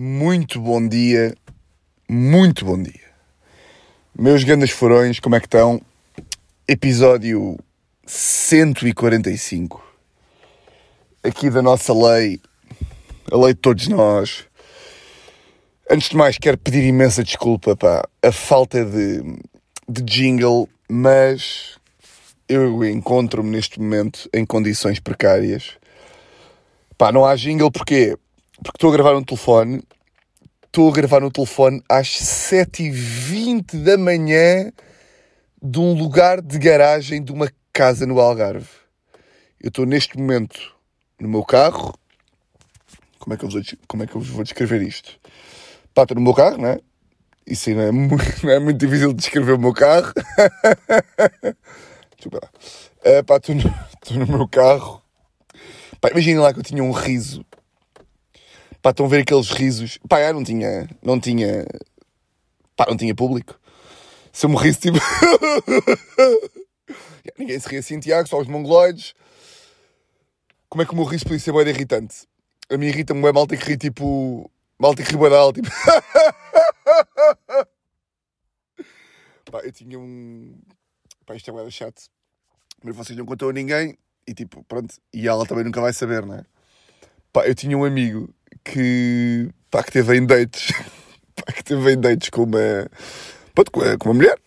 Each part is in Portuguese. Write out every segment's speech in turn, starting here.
Muito bom dia, muito bom dia. Meus grandes furões, como é que estão? Episódio 145. Aqui da nossa lei, a lei de todos nós. Antes de mais, quero pedir imensa desculpa, pá, a falta de, de jingle, mas eu encontro-me neste momento em condições precárias. Pá, não há jingle porquê? Porque estou a gravar no telefone, estou a gravar no telefone às 7h20 da manhã de um lugar de garagem de uma casa no Algarve. Eu estou neste momento no meu carro. Como é que eu vos, como é que eu vos vou descrever isto? Pá, estou no meu carro, não é? Isso aí não é, muito, não é muito difícil de descrever o meu carro. Desculpa lá. Uh, pá, estou no, no meu carro. Pá, imaginem lá que eu tinha um riso Pá, estão a ver aqueles risos. Pá, eu não tinha. Não tinha. Pá, não tinha público. Se eu me risse, tipo. Ninguém se ria assim, Tiago, só os mongoloides. Como é que o meu riso podia ser bem irritante? A mim irrita-me bem malta que ri tipo. Malta que ri bem tipo. Pá, eu tinha um. Pá, isto é bem chato. Mas vocês não contou a ninguém e tipo, pronto. E ela também nunca vai saber, não é? Pá, eu tinha um amigo que, pá, que teve em dates, pá, que teve em dates com uma, pronto, com, uma mulher,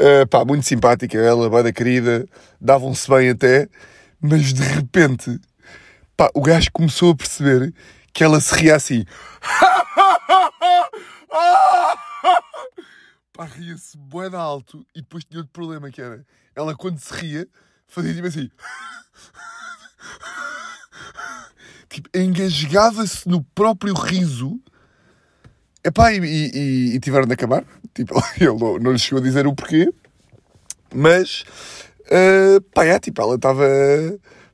uh, pá, muito simpática, ela, bem da querida, davam-se bem até, mas de repente, pá, o gajo começou a perceber que ela se ria assim. pá, ria-se bué de alto e depois tinha outro problema que era, ela quando se ria, fazia tipo assim tipo, engasgava-se no próprio riso. Epá, e, e, e tiveram de acabar. Tipo, ele não, não lhe chegou a dizer o porquê. Mas, uh, pá, é, tipo, ela estava...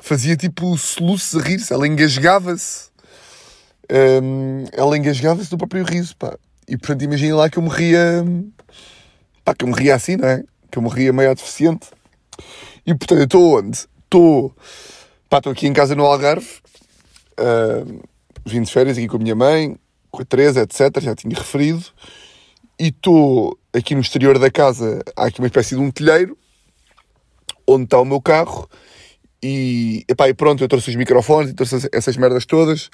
Fazia tipo soluços a rir-se. Ela engasgava-se. Um, ela engasgava-se no próprio riso, pá. E, portanto, imagina lá que eu me ria... Pá, que eu me ria assim, não é? Que eu me ria meio deficiente. E, portanto, eu estou onde? Estou... Pá, estou aqui em casa no Algarve uh, vim de férias aqui com a minha mãe, com a Teresa, etc. Já tinha referido. E estou aqui no exterior da casa, há aqui uma espécie de um telheiro, onde está o meu carro. E, epá, e pronto, eu trouxe os microfones e trouxe essas merdas todas,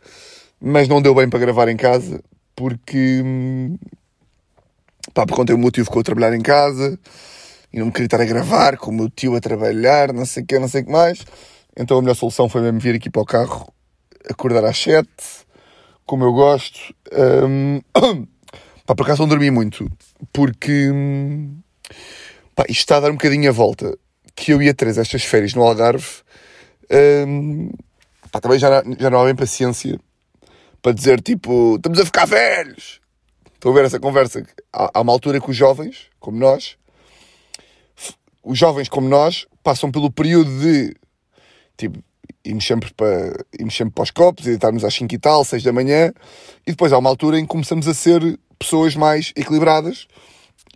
mas não deu bem para gravar em casa, porque, pá, por conta o meu tio ficou a trabalhar em casa e não me queria estar a gravar com o meu tio a trabalhar, não sei o que, não sei o que mais. Então a melhor solução foi mesmo vir aqui para o carro acordar às 7, como eu gosto. Um, pá, por acaso não dormi muito, porque pá, isto está a dar um bocadinho a volta. Que eu ia três estas férias no Algarve, um, pá, também já, já não há bem paciência para dizer tipo, estamos a ficar velhos. Estão a ver essa conversa? Há, há uma altura que os jovens, como nós, os jovens como nós, passam pelo período de tipo íamos sempre para, íamos sempre para os copos e deitarmos às 5 e tal, 6 da manhã, e depois há uma altura em que começamos a ser pessoas mais equilibradas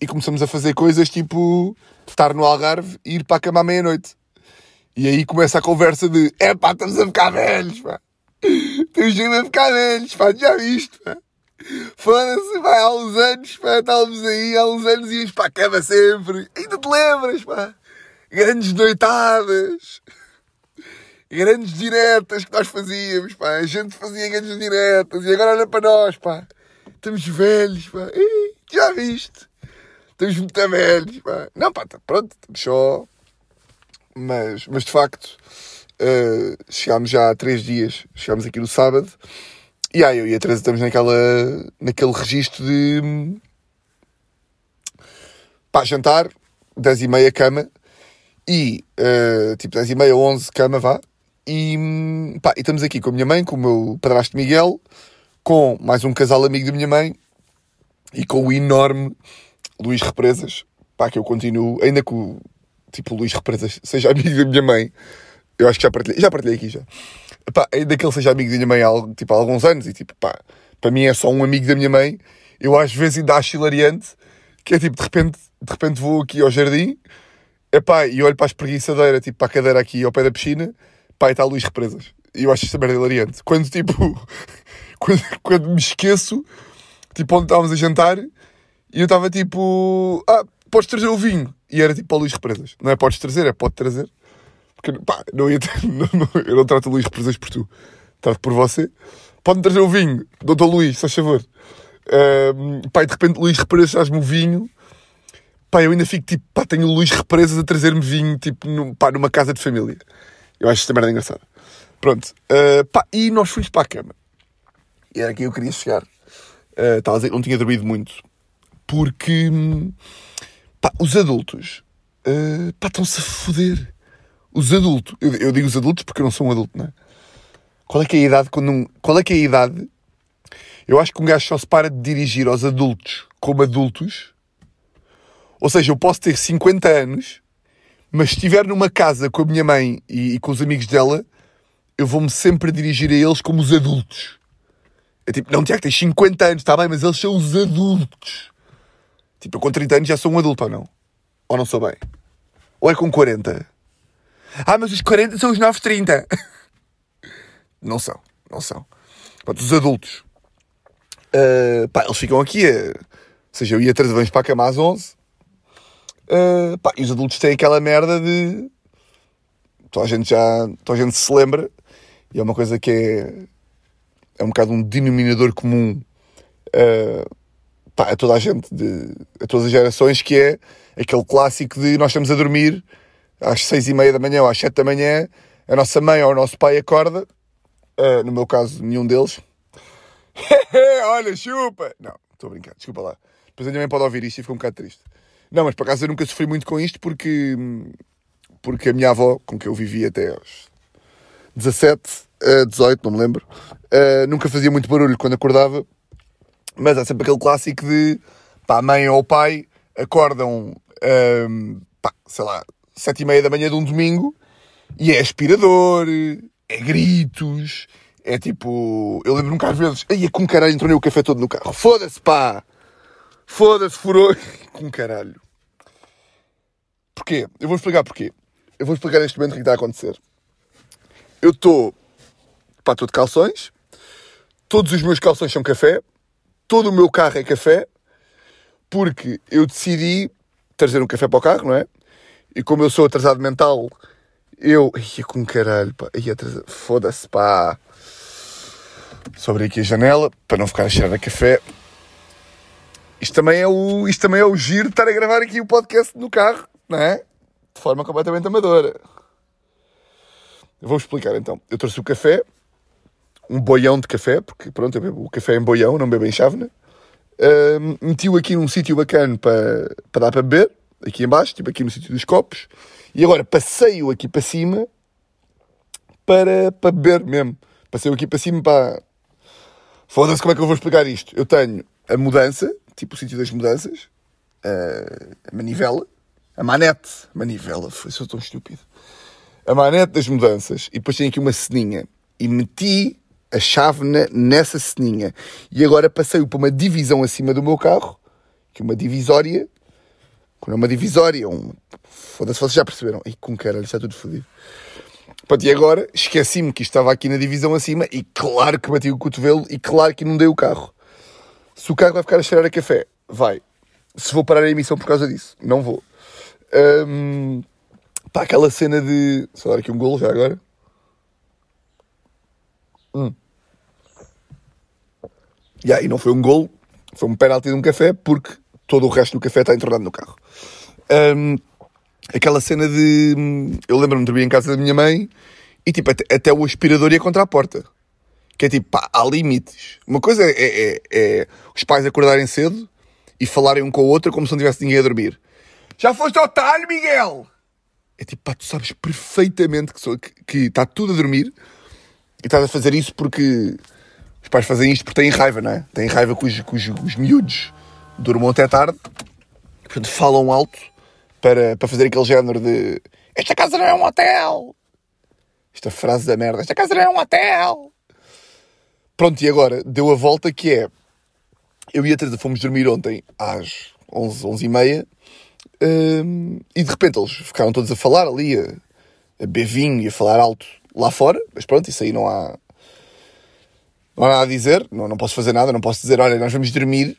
e começamos a fazer coisas tipo estar no Algarve e ir para a cama à meia-noite. E aí começa a conversa de é pá, estamos a ficar velhos, pá. Estamos a ficar velhos, pá, já viste, pá. Foda-se, pá, há uns anos, pá, estávamos aí, há uns anos íamos para a cama sempre. Ainda te lembras, pá? Grandes noitadas grandes diretas que nós fazíamos, pá. A gente fazia grandes diretas e agora olha para nós, pá. Estamos velhos, pá. Ih, já viste? Estamos muito velhos, pá. Não, pá, tá pronto, estamos só. Mas, mas de facto, uh, chegámos já há três dias, chegámos aqui no sábado. E aí eu e a Teresa estamos naquela, naquele registro de. pá, jantar, 10 e meia cama. E, uh, tipo, 10 e meia, 11 cama, vá. E, pá, e estamos aqui com a minha mãe, com o meu padrasto Miguel, com mais um casal amigo da minha mãe e com o enorme Luís Represas, pá, que eu continuo, ainda que o tipo Luís Represas seja amigo da minha mãe, eu acho que já partilhei, já partilhei aqui já. Pá, ainda que ele seja amigo da minha mãe há, tipo, há alguns anos e tipo, pá, para mim é só um amigo da minha mãe, eu às vezes ainda acho hilariante, que é tipo, de repente, de repente vou aqui ao jardim, epá, e olho para a espreguiçadeira, tipo, para a cadeira aqui ao pé da piscina, pá, está Luís Represas. E eu acho esta merda hilariante. Quando, tipo, quando, quando me esqueço tipo, onde estávamos a jantar, e eu estava tipo, ah, podes trazer o vinho. E era tipo o Luís Represas. Não é podes trazer, é pode trazer. Porque, pá, não ia ter, não, não, eu não trato o Luís Represas por tu, trato por você. Pode-me trazer o vinho, doutor Luís, se faz favor. E de repente Luís Represas traz-me o vinho. Pá, eu ainda fico tipo, pá, tenho o Luís Represas a trazer-me vinho, tipo, no, pá, numa casa de família. Eu acho esta merda engraçada. Pronto. Uh, pá, e nós fomos para a cama. E era aqui eu queria chegar. Uh, que não tinha dormido muito. Porque, pá, os adultos, uh, estão-se a foder. Os adultos, eu, eu, digo os adultos porque eu não sou um adulto, não é? Qual é que é a idade quando um, qual é que é a idade? Eu acho que um gajo só se para de dirigir aos adultos como adultos. Ou seja, eu posso ter 50 anos, mas se estiver numa casa com a minha mãe e, e com os amigos dela, eu vou-me sempre dirigir a eles como os adultos. É tipo, não, Tiago, tens 50 anos, está bem, mas eles são os adultos. Tipo, eu com 30 anos já sou um adulto ou não? Ou não sou bem? Ou é com 40? Ah, mas os 40 são os novos 30. não são, não são. Pronto, os adultos. Uh, pá, eles ficam aqui a... Ou seja, eu ia trazer para a cama às 11. Uh, pá, e os adultos têm aquela merda de... Toda a gente já... Toda a gente se lembra. E é uma coisa que é... É um bocado um denominador comum uh, pá, a toda a gente, de, a todas as gerações, que é aquele clássico de nós estamos a dormir às seis e meia da manhã ou às sete da manhã, a nossa mãe ou o nosso pai acorda, uh, no meu caso, nenhum deles. Olha, chupa! Não, estou a brincar, desculpa lá. Depois a minha mãe pode ouvir isto e fica um bocado triste. Não, mas por acaso eu nunca sofri muito com isto porque, porque a minha avó, com que eu vivi até aos 17, uh, 18, não me lembro, uh, nunca fazia muito barulho quando acordava, mas há sempre aquele clássico de pá, a mãe ou o pai acordam, uh, pá, sei lá, sete e meia da manhã de um domingo e é aspirador, é gritos, é tipo. Eu lembro-me que às vezes. Ai, com caralho entrou o café todo no carro. Foda-se, pá! Foda-se, furou. com caralho. Porquê? Eu vou explicar porquê. Eu vou explicar neste momento o que está a acontecer. Eu estou. Pá, estou de calções. Todos os meus calções são café. Todo o meu carro é café. Porque eu decidi trazer um café para o carro, não é? E como eu sou atrasado mental, eu. Ia com caralho, pá. Ia atrasado. Foda-se, pá. Sobre aqui a janela, para não ficar a cheirar a café. Isto também, é o, isto também é o giro de estar a gravar aqui o podcast no carro, não é? De forma completamente amadora. Vou explicar então. Eu trouxe o café, um boião de café, porque pronto, eu bebo o café em boião, não bebo em chávena. Uh, meti-o aqui num sítio bacana para, para dar para beber aqui embaixo, tipo aqui no sítio dos copos, e agora passei-o aqui para cima para, para beber mesmo. Passei-o aqui para cima para. Foda-se como é que eu vou explicar isto. Eu tenho a mudança, tipo o sítio das mudanças, a manivela, a manete, manivela, foi só tão estúpido. A manete das mudanças, e depois tenho aqui uma ceninha, e meti a chávena nessa ceninha. E agora passei-o para uma divisão acima do meu carro, que é uma divisória, quando é uma divisória, um... foda-se, vocês já perceberam. E com caralho, está tudo fodido. Pronto, e agora esqueci-me que estava aqui na divisão acima e claro que bati o cotovelo e claro que inundei o carro. Se o carro vai ficar a cheirar a café, vai. Se vou parar a emissão por causa disso, não vou. Um, aquela cena de. Só dar aqui um golo já agora. Hum. E aí, não foi um golo, foi um penalti de um café porque todo o resto do café está entornado no carro. Um, aquela cena de. Eu lembro-me de dormir em casa da minha mãe e tipo, até, até, o aspirador ia contra a porta. Que é tipo, pá, há limites. Uma coisa é, é, é, os pais acordarem cedo e falarem um com o outro como se não tivesse ninguém a dormir. Já foste ao talho, Miguel? É tipo, pá, tu sabes perfeitamente que, sou, que, que está tudo a dormir e estás a fazer isso porque os pais fazem isto porque têm raiva, não é? Têm raiva com os, com os, os miúdos durmam até tarde, portanto falam alto para, para fazer aquele género de esta casa não é um hotel. Esta frase da merda, esta casa não é um hotel. Pronto, e agora deu a volta que é, eu e a Teresa fomos dormir ontem às 11, 11 e meia um, e de repente eles ficaram todos a falar ali, a, a vinho e a falar alto lá fora, mas pronto, isso aí não há, Não há nada a dizer, não, não posso fazer nada, não posso dizer, olha, nós vamos dormir,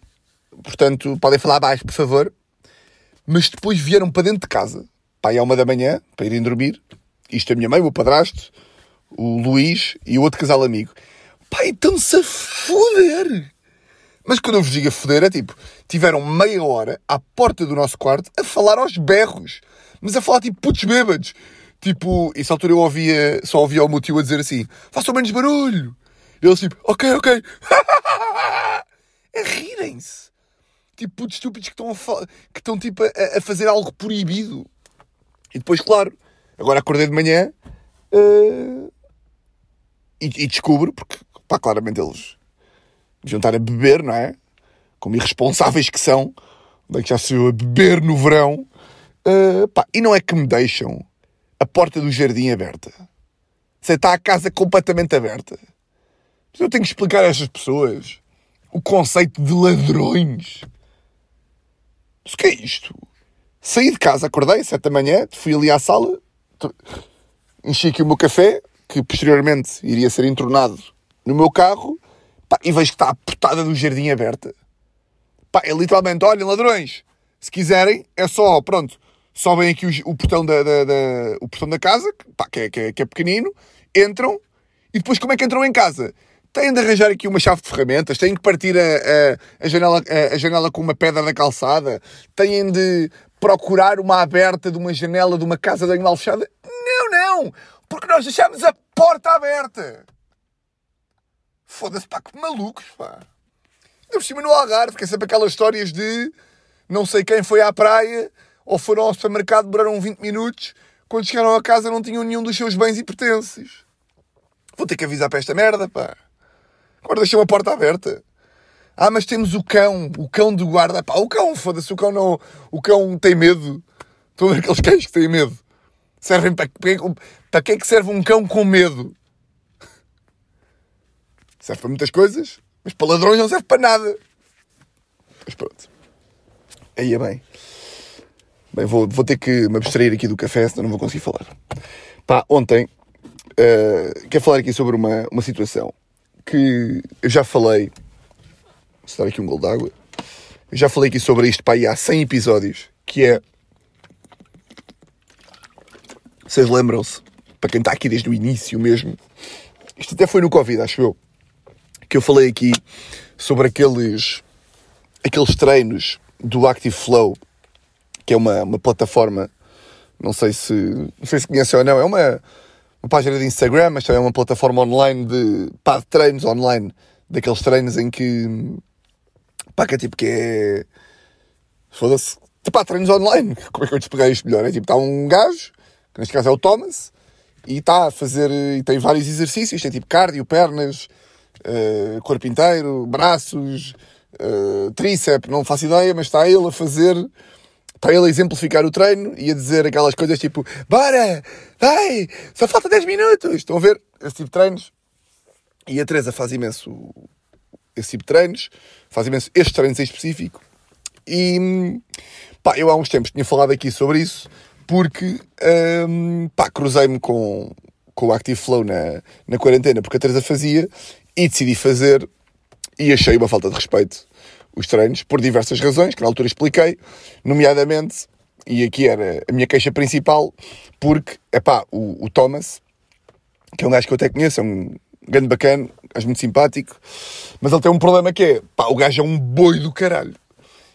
portanto, podem falar baixo, por favor. Mas depois vieram para dentro de casa, pai, à uma da manhã, para irem dormir. Isto é a minha mãe, o meu padrasto, o Luís e o outro casal amigo. Pai, estão-se a foder! Mas quando eu vos digo a foder, é tipo, tiveram meia hora à porta do nosso quarto a falar aos berros. Mas a falar tipo putos bêbados. Tipo, essa altura eu ouvia, só ouvia o meu tio a dizer assim: façam menos barulho. E eles tipo, ok, ok. a rirem-se. Tipo, putos estúpidos que estão, a, que estão tipo, a, a, fazer algo proibido. E depois, claro, agora acordei de manhã uh, e, e descubro, porque, pá, claramente eles juntar a beber, não é? Como irresponsáveis que são, onde é que já se a beber no verão. Uh, pá, e não é que me deixam a porta do jardim aberta. Você está a casa completamente aberta. Eu tenho que explicar a estas pessoas o conceito de ladrões. O que é isto? Saí de casa, acordei, sete da manhã, fui ali à sala, enchi aqui o meu café, que posteriormente iria ser entornado no meu carro, Pá, e vejo que está a portada do jardim aberta. Pá, é literalmente, olhem, ladrões, se quiserem, é só, pronto, sobem aqui o, o portão, da, da, da, o portão da casa, pá, que, é, que, é, que é pequenino, entram, e depois como é que entram em casa? Têm de arranjar aqui uma chave de ferramentas, têm que partir a, a, a, janela, a, a janela com uma pedra da calçada, têm de procurar uma aberta de uma janela de uma casa de animal fechada. Não, não! Porque nós deixamos a porta aberta! Foda-se, pá, que malucos, pá. Ainda por cima no Algarve, que é sempre aquelas histórias de não sei quem foi à praia ou foram ao supermercado, duraram 20 minutos, quando chegaram a casa não tinham nenhum dos seus bens e pertences. Vou ter que avisar para esta merda, pá. Agora deixam a porta aberta. Ah, mas temos o cão, o cão do guarda. Pá, o cão, foda-se, o cão não. O cão tem medo. Estão a ver aqueles cães que têm medo. Servem para, para, para que é que serve um cão com medo? Serve para muitas coisas, mas para ladrões não serve para nada. Mas pronto. Aí é bem. Bem, vou, vou ter que me abstrair aqui do café, senão não vou conseguir falar. Pá, ontem, uh, quero falar aqui sobre uma, uma situação que eu já falei. Vou dar aqui um gol d'água. Eu já falei aqui sobre isto, pá, há 100 episódios, que é... Vocês lembram-se, para quem está aqui desde o início mesmo, isto até foi no Covid, acho eu que eu falei aqui sobre aqueles, aqueles treinos do Active Flow, que é uma, uma plataforma, não sei se, não sei se conhecem ou não, é uma, uma página de Instagram, mas também é uma plataforma online de, pá, de treinos online, daqueles treinos em que, pá, que é tipo que é, foda-se, pá, treinos online, como é que eu te explicar isto melhor? É tipo, está um gajo, que neste caso é o Thomas, e está a fazer, e tem vários exercícios, tem tipo cardio, pernas, uh, corpo inteiro, braços, uh, tríceps, não faço ideia, mas está ele a fazer, está ele a exemplificar o treino e a dizer aquelas coisas tipo: Bora, vai, só falta 10 minutos. Estão a ver esse tipo de treinos? E a Teresa faz imenso esse tipo de treinos, faz imenso estes treinos em específico. E pá, eu há uns tempos tinha falado aqui sobre isso porque um, pá, cruzei-me com, com o Active Flow na, na quarentena porque a Teresa fazia e decidi fazer e achei uma falta de respeito os treinos por diversas razões que na altura expliquei, nomeadamente, e aqui era a minha queixa principal, porque, é pá, o, o, Thomas, que é um gajo que eu até conheço, é um grande bacana, gajo muito simpático, mas ele tem um problema que é, pá, o gajo é um boi do caralho.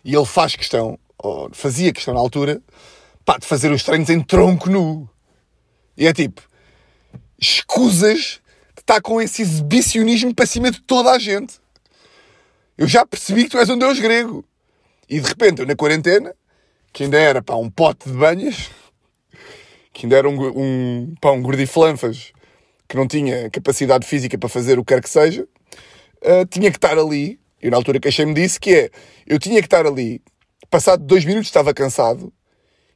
E ele faz questão, ou fazia questão na altura, pá, de fazer os treinos em tronco nu. E é tipo, escusas está com esse exibicionismo para cima de toda a gente. Eu já percebi que tu és um deus grego. E de repente, eu na quarentena, que ainda era pá, um pote de banhas, que ainda era um, um, um gordiflanfas que não tinha capacidade física para fazer o que quer que seja, uh, tinha que estar ali. Eu na altura queixei-me disso, que é, eu tinha que estar ali, passado dois minutos estava cansado,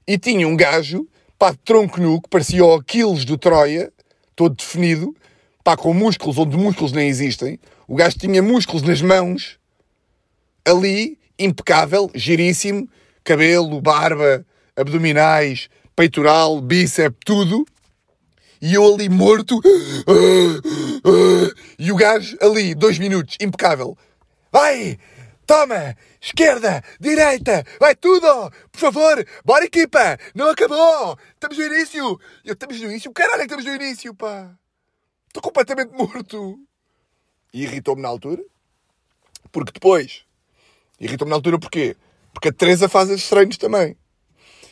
e tinha um gajo, pá, de tronco nu, que parecia o Aquiles do Troia, todo definido, pá, com músculos onde músculos nem existem. O gajo tinha músculos nas mãos, ali, impecável, giríssimo, cabelo, barba, abdominais, peitoral, bíceps, tudo. E eu ali morto. E o gajo ali, dois minutos, impecável. Vai! Toma! Esquerda! Direita! Vai tudo! Por favor! Bora equipa! Não acabou! Estamos no início! Eu, estamos no início? Caralho, estamos no início, pá! Estou completamente morto! E irritou-me na altura. Porque depois... Irritou-me na altura porquê? Porque a Teresa faz estes treinos também.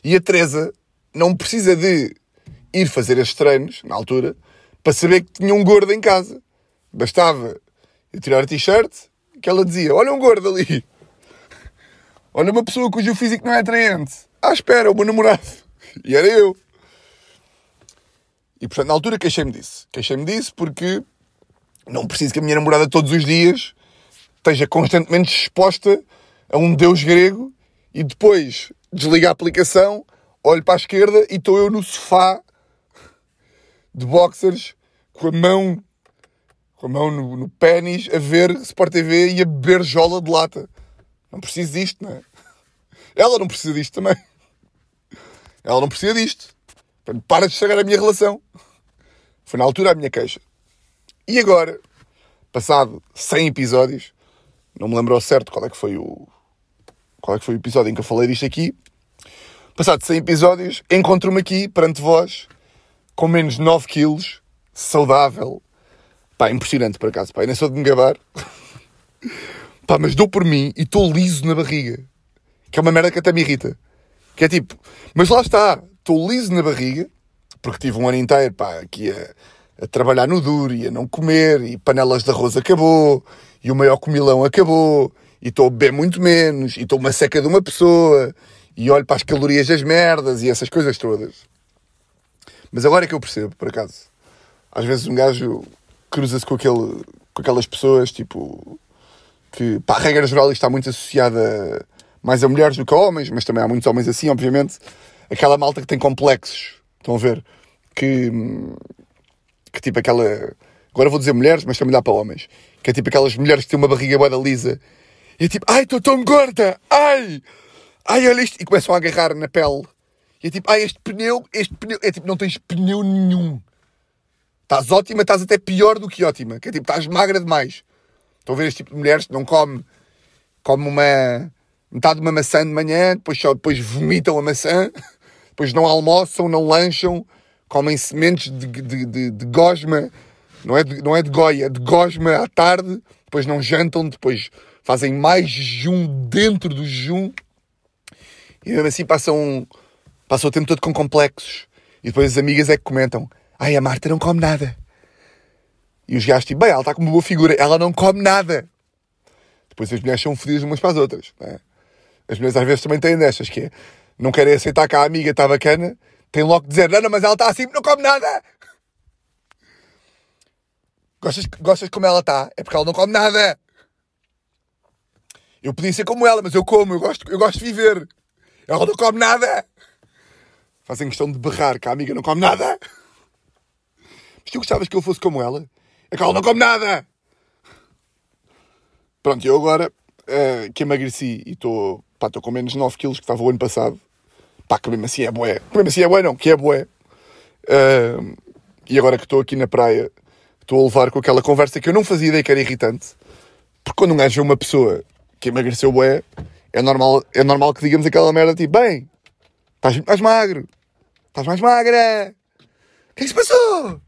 E a Teresa não precisa de ir fazer estes treinos, na altura, para saber que tinha um gordo em casa. Bastava eu tirar a t-shirt que ela dizia: Olha um gordo ali. Olha uma pessoa cujo físico não é atraente. Ah, espera, o meu namorado. E era eu. E portanto, na altura queixei-me disso. Queixei-me disso porque não preciso que a minha namorada todos os dias esteja constantemente exposta a um deus grego e depois desliga a aplicação, olho para a esquerda e estou eu no sofá de boxers com a mão com a mão no, no pênis a ver Sport TV e a beber jola de lata. Não preciso disto, não é? Ela não precisa disto também. Ela não precisa disto. Para de estragar a minha relação. Foi na altura a minha queixa. E agora, passado 100 episódios, não me lembro ao certo qual é que foi o qual é que foi o episódio em que eu falei disto aqui. Passado 100 episódios, encontro-me aqui perante vós com menos de 9 quilos, saudável, Pá, impressionante por acaso, pá. Eu nem sou de me gabar. pá, mas dou por mim e estou liso na barriga. Que é uma merda que até me irrita. Que é tipo, mas lá está, estou liso na barriga, porque tive um ano inteiro, pá, aqui a, a trabalhar no duro e a não comer, e panelas de arroz acabou, e o maior comilão acabou, e estou a beber muito menos, e estou uma seca de uma pessoa, e olho para as calorias das merdas e essas coisas todas. Mas agora é que eu percebo, por acaso. Às vezes um gajo cruza-se com, aquele, com aquelas pessoas, tipo, que, pá, a regra geral está muito associada mais a mulheres do que a homens, mas também há muitos homens assim, obviamente. Aquela malta que tem complexos, estão a ver? Que, que tipo aquela. Agora vou dizer mulheres, mas também dá para homens. Que é tipo aquelas mulheres que têm uma barriga boa lisa. E é tipo, ai, estou tão gorda! Ai! Ai, olha isto! E começam a agarrar na pele. E é tipo, ai, este pneu, este pneu. É tipo, não tens pneu nenhum. Estás ótima, estás até pior do que ótima. Que é tipo, estás magra demais. Estão a ver este tipo de mulheres que não come, come uma metade de uma maçã de manhã, depois, só, depois vomitam a maçã, depois não almoçam, não lancham, comem sementes de, de, de, de gosma, não é de, não é de goia, é de gosma à tarde, depois não jantam, depois fazem mais jejum dentro do jejum e mesmo assim passam, passam o tempo todo com complexos. E depois as amigas é que comentam: Ai, a Marta não come nada. E os gajos, tipo, bem, ela está com uma boa figura, ela não come nada. Depois as mulheres são fodidas umas para as outras. É? As mulheres às vezes também têm destas, que é, não querem aceitar que a amiga está bacana, têm logo de dizer, não, não, mas ela está assim, não come nada. Gostas, gostas como ela está? É porque ela não come nada. Eu podia ser como ela, mas eu como, eu gosto, eu gosto de viver. Ela não come nada. Fazem questão de berrar que a amiga não come nada. Mas tu gostavas que eu fosse como ela? É que ela não come nada! Pronto, eu agora uh, que emagreci e estou com menos 9 quilos que estava o ano passado. Pá, que mesmo assim é bué. Que mesmo assim é bué não, que é bué. Uh, e agora que estou aqui na praia, estou a levar com aquela conversa que eu não fazia ideia que era irritante. Porque quando um gajo vê uma pessoa que emagreceu bué, é normal, é normal que digamos aquela merda tipo, bem, estás mais magro, estás mais magra. O que é que se passou?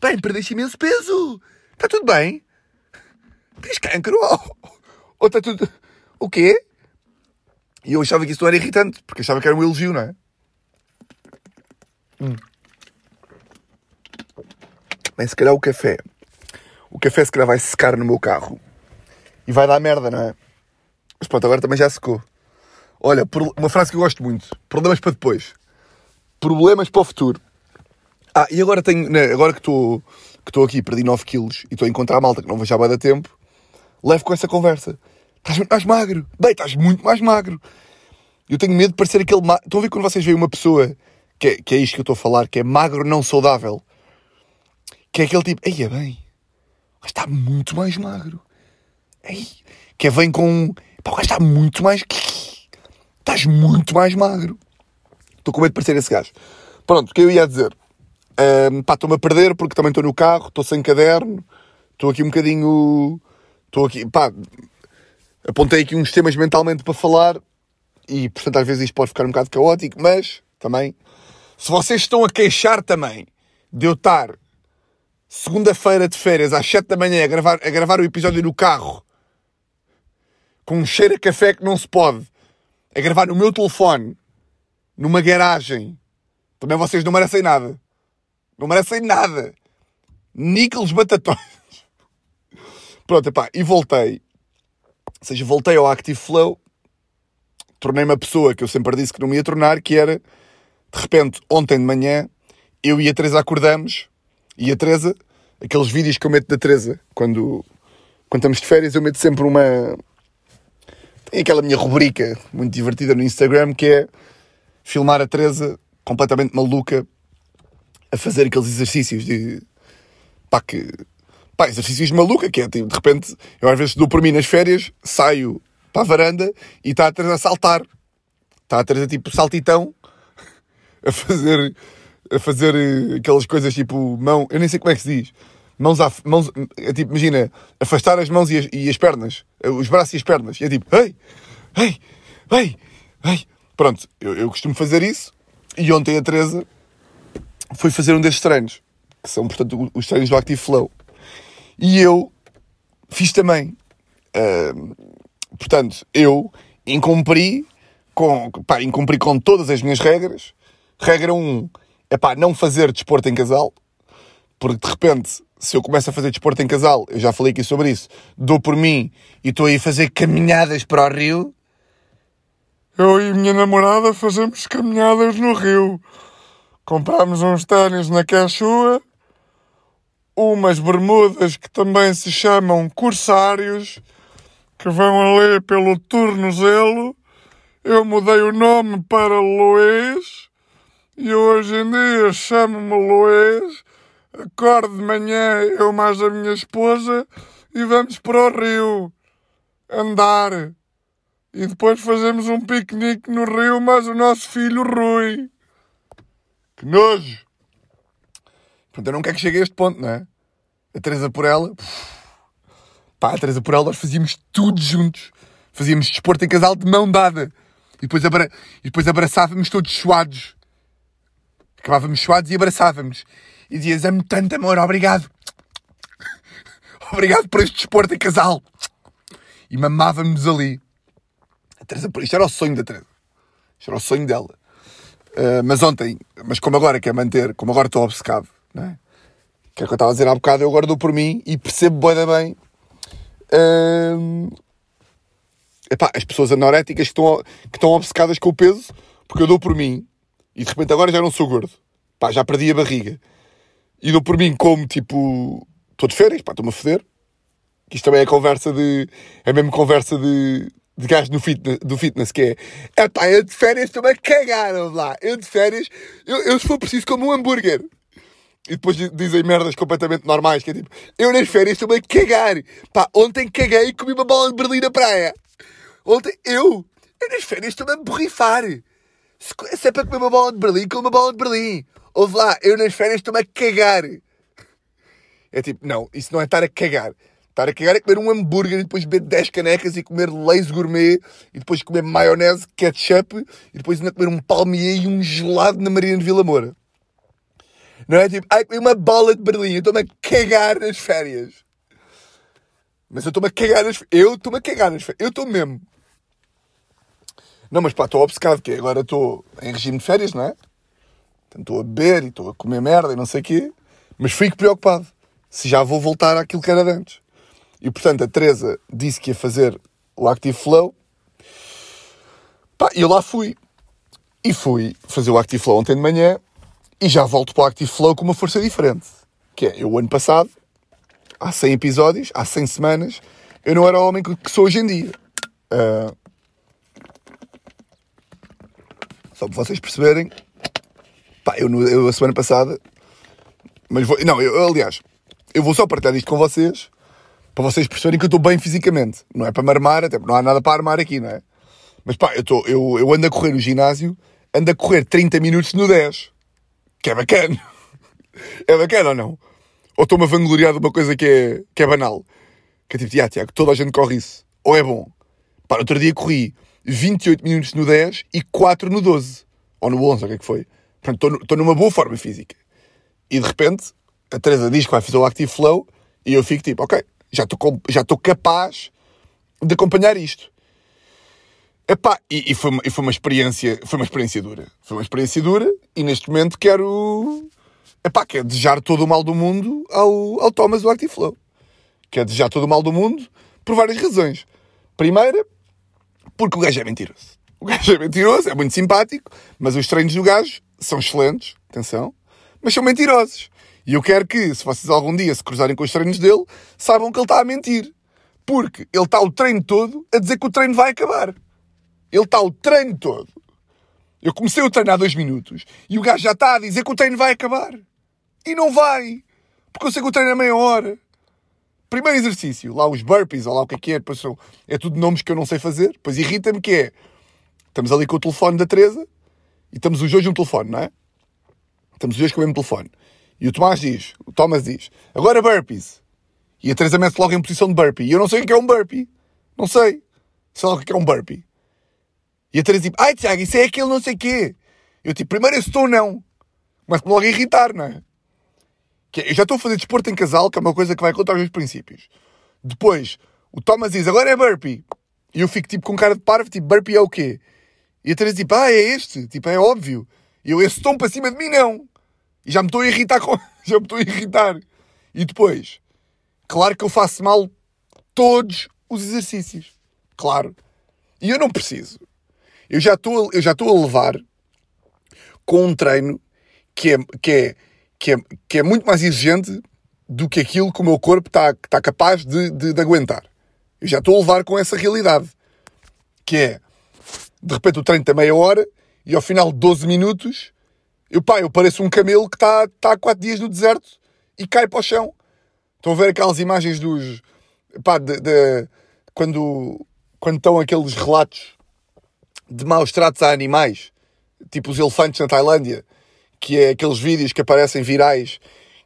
Bem, perdeste imenso peso. Está tudo bem? Tens cancro? Ou, está tudo... O quê? E eu achava que isso era irritante, porque achava que era um elogio, não é? Hum. Bem, se calhar o café. O café se calhar vai secar no meu carro. E vai dar merda, não é? Mas pronto, agora também já secou. Olha, uma frase que eu gosto muito. Problemas para depois. Problemas para o futuro. Ah, e agora tenho, né, agora que estou que estou aqui, perdi 9 quilos e estou a encontrar a malta que não vejo há bem da tempo, levo com essa conversa. Estás muito mais magro. Bem, estás muito mais magro. Eu tenho medo de parecer aquele... Ma... Estão a ver quando vocês veem uma pessoa, que é, que é isto que eu estou a falar, que é magro não saudável, que é aquele tipo, eia bem, mas está muito mais magro. Ei, que é vem com... Pá, o gajo está muito mais... Estás muito mais magro. Estou com medo de parecer esse gajo. Pronto, o que eu ia dizer? Um, pá, estou-me a perder porque também estou no carro, estou sem caderno, estou aqui um bocadinho. Estou aqui, pá, apontei aqui uns temas mentalmente para falar e, portanto, às vezes isto pode ficar um bocado caótico, mas também, se vocês estão a queixar também de eu estar segunda-feira de férias às 7 da manhã a gravar, a gravar o episódio no carro com um cheiro a café que não se pode, a gravar no meu telefone, numa garagem, também vocês não merecem nada. Não merecem nada. Níqueles batatões. Pronto, epá, e voltei. Ou seja, voltei ao Active Flow, tornei-me a pessoa que eu sempre disse que não me ia tornar, que era, de repente, ontem de manhã, eu e a Teresa acordamos, e a Teresa, aqueles vídeos que eu meto da Teresa, quando, quando estamos de férias, eu meto sempre uma... Tem aquela minha rubrica muito divertida no Instagram, que é filmar a Teresa completamente maluca a fazer aqueles exercícios de pá, que pá, exercícios maluca, que é tipo, de repente, eu às vezes dou por mim nas férias, saio para a varanda e está a Teresa a saltar. Está a Teresa tipo saltitão a fazer a fazer eh, aquelas coisas tipo mão, eu nem sei como é que se diz. Mãos, à, mãos é tipo, imagina, afastar as mãos e as, e as pernas, eh, os braços e as pernas. E é tipo, ei, ei, ei, ei. Pronto, eu, eu costumo fazer isso. E ontem a Teresa foi fazer um destes treinos, que são, portanto, os treinos do Active Flow. E eu fiz também. Uh, portanto, eu incumpri com, pá, incumpri com todas as minhas regras. Regra 1 é pá, não fazer desporto em casal, porque de repente, se eu começo a fazer desporto em casal, eu já falei aqui sobre isso, dou por mim e estou aí a fazer caminhadas para o rio. Eu e a minha namorada fazemos caminhadas no rio. Comprámos uns ténis na Quechua, umas bermudas que também se chamam corsários, que vão ali pelo tornozelo. Eu mudei o nome para Luís e hoje em dia chamo-me Luís. Acordo de manhã, eu mais a minha esposa, e vamos para o rio andar. E depois fazemos um piquenique no rio, mais o nosso filho Rui. Que nojo! Portanto, eu não quero que chegue a este ponto, não é? A Teresa por ela. Pá, a Teresa por ela, nós fazíamos tudo juntos. Fazíamos desporto em casal de mão dada. E depois, abra... e depois abraçávamos todos suados. Acabávamos suados e abraçávamos. E dizias, amo tanto amor, obrigado. obrigado por este desporto em casal. E mamávamos ali. A Teresa, isto era o sonho da Teresa. Isto era o sonho dela. Uh, mas ontem, mas como agora quer manter, como agora estou obcecado, não é? Que é o que eu estava a dizer há bocado, eu agora dou por mim e percebo bem, bem uh, epá, as pessoas anoréticas que estão, que estão obcecadas com o peso, porque eu dou por mim e de repente agora já não sou gordo, pá, já perdi a barriga e dou por mim como tipo, estou de férias, estou-me a foder. Isto também é conversa de. É mesmo conversa de de gajo fitness, do fitness, que é, é pá, eu de férias estou-me a cagar, lá. Eu de férias, eu, eu se for preciso como um hambúrguer. E depois dizem merdas completamente normais, que é tipo, eu nas férias estou-me a cagar. Pá, ontem caguei e comi uma bola de Berlim na praia. Ontem, eu, eu nas férias estou-me a borrifar. Se, é para comer uma bola de Berlim, como uma bola de Berlim. Ouve lá, eu nas férias estou-me a cagar. É tipo, não, isso não é estar a cagar. Estar a cagar é comer um hambúrguer e depois beber 10 canecas e comer leis gourmet e depois comer maionese, ketchup e depois ainda comer um palmier e um gelado na Marina de Vila Moura. Não é tipo, ai, uma bola de Berlim, eu estou-me a cagar nas férias. Mas eu estou-me a cagar nas férias. Eu estou-me a cagar nas férias. Eu estou mesmo. Não, mas pá, estou obcecado, que agora estou em regime de férias, não é? Estou a beber e estou a comer merda e não sei o quê. Mas fico preocupado se já vou voltar àquilo que era de antes. E portanto a Teresa disse que ia fazer o Active Flow. Pá, eu lá fui. E fui fazer o Active Flow ontem de manhã e já volto para o Active Flow com uma força diferente. Que é, eu o ano passado, há 100 episódios, há 100 semanas, eu não era o homem que sou hoje em dia. Uh... Só para vocês perceberem, pá, eu, eu a semana passada, mas vou, não, eu, aliás, eu vou só partilhar isto com vocês para vocês perceberem que eu estou bem fisicamente. Não é para me armar, até não há nada para armar aqui, não é? Mas pá, eu, tô, eu, eu ando a correr no ginásio, ando a correr 30 minutos no 10. Que é bacana. É bacana ou não? Ou estou-me a vangloriar de uma coisa que é, que é banal? Que é tipo, ah, Tiago, toda a gente corre isso. Ou é bom? Pá, outro dia corri 28 minutos no 10 e 4 no 12. Ou no 11, o que é que foi? Portanto, estou numa boa forma física. E de repente, a Teresa diz que vai fazer o Active Flow e eu fico tipo, ok, já estou já capaz de acompanhar isto. Epá, e, e, foi, uma, e foi uma experiência, foi uma experiência dura. Foi uma experiência dura e neste momento quero, epá, quero desejar todo o mal do mundo ao, ao Thomas do Active Flow. Quero desejar todo o mal do mundo por várias razões. Primeira, porque o gajo é mentiroso. O gajo é mentiroso, é muito simpático, mas os treinos do gajo são excelentes, atenção, mas são mentirosos. E eu quero que, se vocês algum dia se cruzarem com os treinos dele, saibam que ele está a mentir. Porque ele está o treino todo a dizer que o treino vai acabar. Ele está o treino todo. Eu comecei o treino há dois minutos e o gajo já está a dizer que o treino vai acabar. E não vai. Porque eu sei que o treino é meia hora. Primeiro exercício, lá os burpees, ou lá o que é que é, depois são, é tudo nomes que eu não sei fazer. Depois irrita-me que é, estamos ali com o telefone da Teresa e estamos os dois no telefone, não é? Estamos os dois com o mesmo telefone. E o Tomás diz, o Thomas diz, agora burpees. E a Teresa mete logo em posição de burpee. E eu não sei o que é um burpee. Não sei. Sei lá o que é um burpee. E a Teresa tipo, ai Tiago, isso é aquele não sei quê. Eu tipo, primeiro esse estou não. Começo-me logo a irritar, não é? Que eu já estou a fazer desporto em casal, que é uma coisa que vai contra os meus princípios. Depois, o Thomas diz, agora é burpee. E eu fico tipo com cara de parvo, tipo, burpee é o quê? E a Teresa tipo, ah, é este. Tipo, é óbvio. E eu, esse tom para cima de mim, não. E já me estou a irritar com... já me estou a irritar. E depois, claro que eu faço mal todos os exercícios. Claro. E eu não preciso. Eu já estou, eu já estou a levar com um treino que é, que é, que é, que é muito mais exigente do que aquilo que o meu corpo está, está capaz de, de, de aguentar. Eu já estou a levar com essa realidade. Que é, de repente o treino tem meia hora e ao final de 12 minutos, eu, pá, eu pareço um camelo que está, está há 4 dias no deserto e cai para o chão. Estão a ver aquelas imagens dos. pá, de, de quando, quando estão aqueles relatos de maus tratos a animais, tipo os elefantes na Tailândia, que é aqueles vídeos que aparecem virais,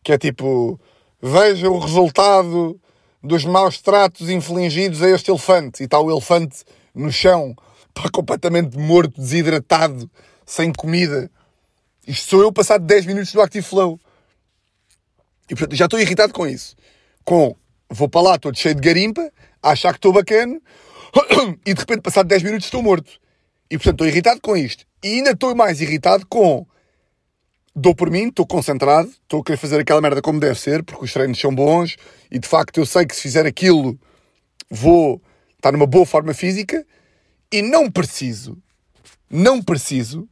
que é tipo, veja o resultado dos maus tratos infligidos a este elefante. E está o elefante no chão, completamente morto, desidratado, sem comida. Isto sou eu passado 10 minutos do Active Flow. E portanto, já estou irritado com isso. Com, vou para lá todo cheio de garimpa, a achar que estou bacana, e de repente, passado 10 minutos, estou morto. E portanto estou irritado com isto. E ainda estou mais irritado com. Dou por mim, estou concentrado, estou a querer fazer aquela merda como deve ser, porque os treinos são bons e de facto eu sei que se fizer aquilo vou estar numa boa forma física e não preciso, não preciso,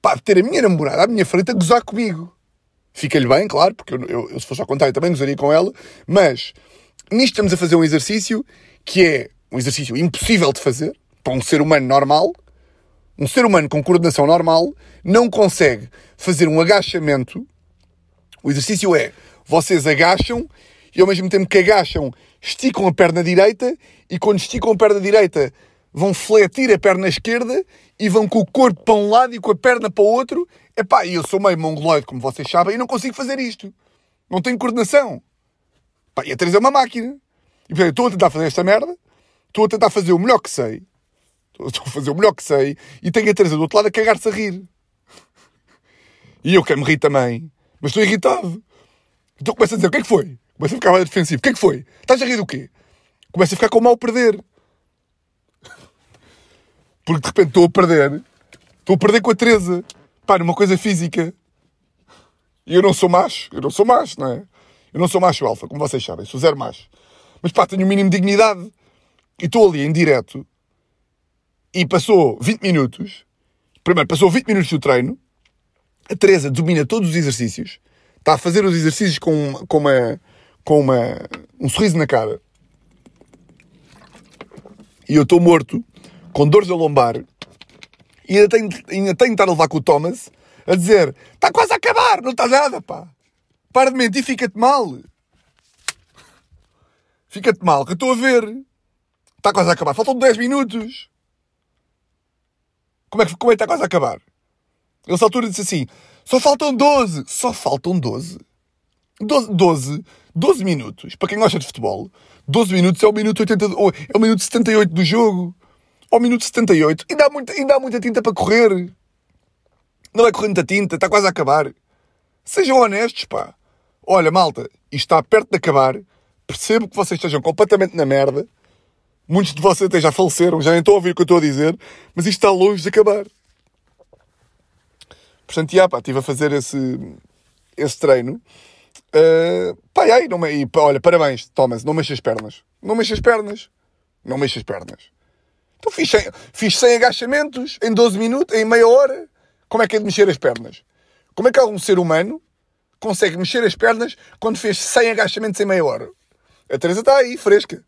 pá, ter a minha namorada à minha frente a gozar comigo. Fica-lhe bem, claro, porque eu, eu, eu, se fosse ao contrário também gozaria com ela, mas nisto estamos a fazer um exercício que é um exercício impossível de fazer para um ser humano normal, um ser humano com coordenação normal não consegue fazer um agachamento. O exercício é: vocês agacham e ao mesmo tempo que agacham, esticam a perna direita e quando esticam a perna direita vão fletir a perna esquerda e vão com o corpo para um lado e com a perna para o outro. Epá, e eu sou meio mongoloide, como vocês sabem, e não consigo fazer isto. Não tenho coordenação. Pá, e a Teresa é uma máquina. E portanto, estou a tentar fazer esta merda, estou a tentar fazer o melhor que sei, Estou a fazer o melhor que sei e tenho a Teresa do outro lado a cagar-se a rir. E eu quero me rir também. Mas estou irritado. Então começo a dizer: o que é que foi? Começo a ficar mais defensivo. O que é que foi? Estás a rir do quê? Começo a ficar com o mal perder. Porque de repente estou a perder. Estou a perder com a Teresa. Pá, numa coisa física. E eu não sou macho. Eu não sou macho, não é? Eu não sou macho alfa, como vocês sabem. Sou zero macho. Mas pá, tenho o um mínimo de dignidade. E estou ali em direto e passou 20 minutos. Primeiro, passou 20 minutos do treino. A Teresa domina todos os exercícios. Está a fazer os exercícios com, com, uma, com uma, um sorriso na cara. E eu estou morto, com dores da lombar. E ainda tenho, ainda tenho de estar a levar com o Thomas a dizer: está quase a acabar, não está nada, pá. Para de mentir, fica-te mal. Fica-te mal, que eu estou a ver. Está quase a acabar, faltam 10 minutos. Como é, que, como é está quase a acabar? Ele, nessa altura, disse assim: só faltam 12. Só faltam 12. 12, 12, 12 minutos. Para quem gosta de futebol, 12 minutos é o minuto 80, ou é o minuto 78 do jogo. Ou o minuto 78. E dá muita, ainda há muita tinta para correr. Não vai correr muita tinta, está quase a acabar. Sejam honestos, pá. Olha, malta, isto está perto de acabar. Percebo que vocês estejam completamente na merda. Muitos de vocês até já faleceram, já nem estão a ouvir o que eu estou a dizer, mas isto está longe de acabar. Portanto, já, pá, estive a fazer esse, esse treino. Uh, pá, aí, não me, e, pá, olha, parabéns, Thomas, não mexas as pernas. Não mexas as pernas. Não mexas as pernas. Então fiz 100, fiz 100 agachamentos em 12 minutos, em meia hora. Como é que é de mexer as pernas? Como é que algum ser humano consegue mexer as pernas quando fez 100 agachamentos em meia hora? A Teresa está aí, fresca.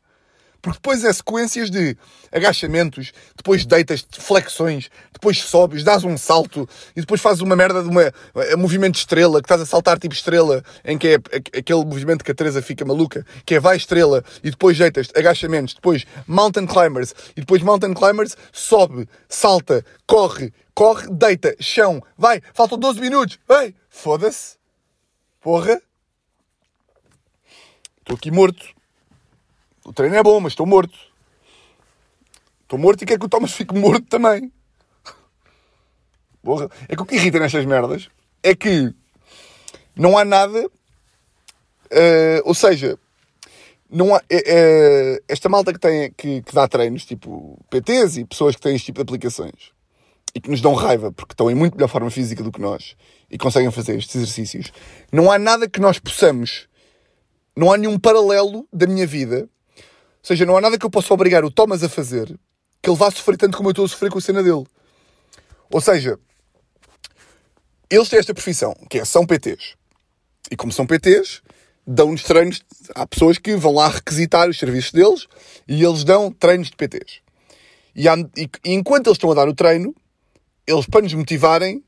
Porque depois é sequências de agachamentos, depois deitas, flexões, depois sobes, dás um salto e depois fazes uma merda de uma, um movimento de estrela, que estás a saltar tipo estrela, em que é aquele movimento que a Teresa fica maluca, que é vai estrela e depois deitas, agachamentos, depois mountain climbers e depois mountain climbers, sobe, salta, corre, corre, deita, chão, vai, faltam 12 minutos, vai, foda-se, porra, estou aqui morto. O treino é bom, mas estou morto. Estou morto e quero que o Thomas fique morto também. Porra. É que o que irrita nestas merdas é que não há nada. Uh, ou seja, não há, uh, esta malta que, tem, que, que, dá treinos, tipo PTs e pessoas que têm este tipo de aplicações e que nos dão raiva porque estão em muito melhor forma física do que nós e conseguem fazer estes exercícios, não há nada que nós possamos, não há nenhum paralelo da minha vida seja, não há nada que eu possa obrigar o Thomas a fazer que ele vá sofrer tanto como eu estou a sofrer com a cena dele. Ou seja, eles têm esta profissão, que é são PTs. E como são PTs, dão-nos treinos. Há pessoas que vão lá requisitar os serviços deles e eles dão treinos de PTs. E, há, e, e enquanto eles estão a dar o treino, eles, para nos motivarem,